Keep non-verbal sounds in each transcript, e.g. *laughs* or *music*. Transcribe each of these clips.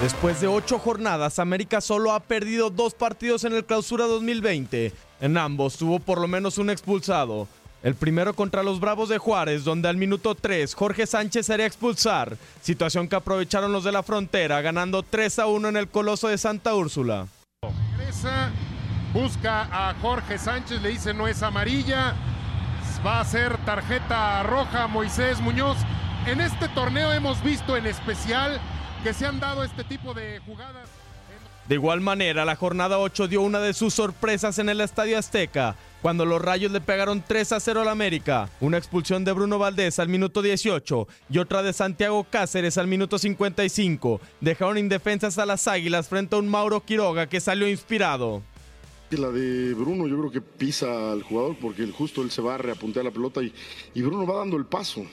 Después de ocho jornadas, América solo ha perdido dos partidos en el Clausura 2020. En ambos tuvo por lo menos un expulsado. El primero contra los Bravos de Juárez, donde al minuto 3 Jorge Sánchez sería expulsar, situación que aprovecharon los de la frontera, ganando 3 a 1 en el Coloso de Santa Úrsula. Regresa, busca a Jorge Sánchez, le dice no es amarilla, va a ser tarjeta roja Moisés Muñoz. En este torneo hemos visto en especial que se han dado este tipo de jugadas. De igual manera, la jornada 8 dio una de sus sorpresas en el Estadio Azteca, cuando los Rayos le pegaron 3 a 0 al América. Una expulsión de Bruno Valdés al minuto 18 y otra de Santiago Cáceres al minuto 55. Dejaron indefensas a las Águilas frente a un Mauro Quiroga que salió inspirado. La de Bruno yo creo que pisa al jugador porque justo él se va a reapuntear la pelota y, y Bruno va dando el paso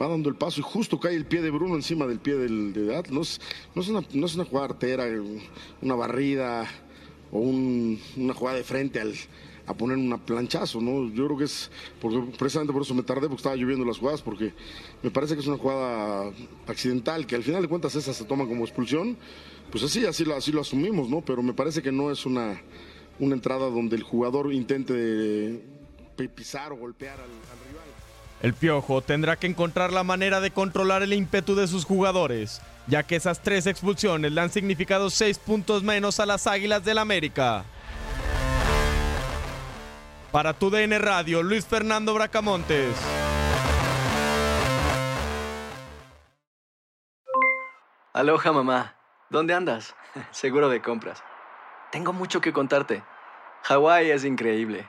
va dando el paso y justo cae el pie de Bruno encima del pie del, de Atlas. No es, una, no es una jugada artera, una barrida o una jugada de frente al, a poner un planchazo, ¿no? Yo creo que es, porque precisamente por eso me tardé, porque estaba lloviendo las jugadas, porque me parece que es una jugada accidental, que al final de cuentas esa se toma como expulsión, pues así, así lo, así lo asumimos, ¿no? Pero me parece que no es una, una entrada donde el jugador intente pisar o golpear al rival. El Piojo tendrá que encontrar la manera de controlar el ímpetu de sus jugadores, ya que esas tres expulsiones le han significado seis puntos menos a las Águilas del América. Para tu DN Radio, Luis Fernando Bracamontes. Aloha mamá, ¿dónde andas? *laughs* Seguro de compras. Tengo mucho que contarte. Hawái es increíble.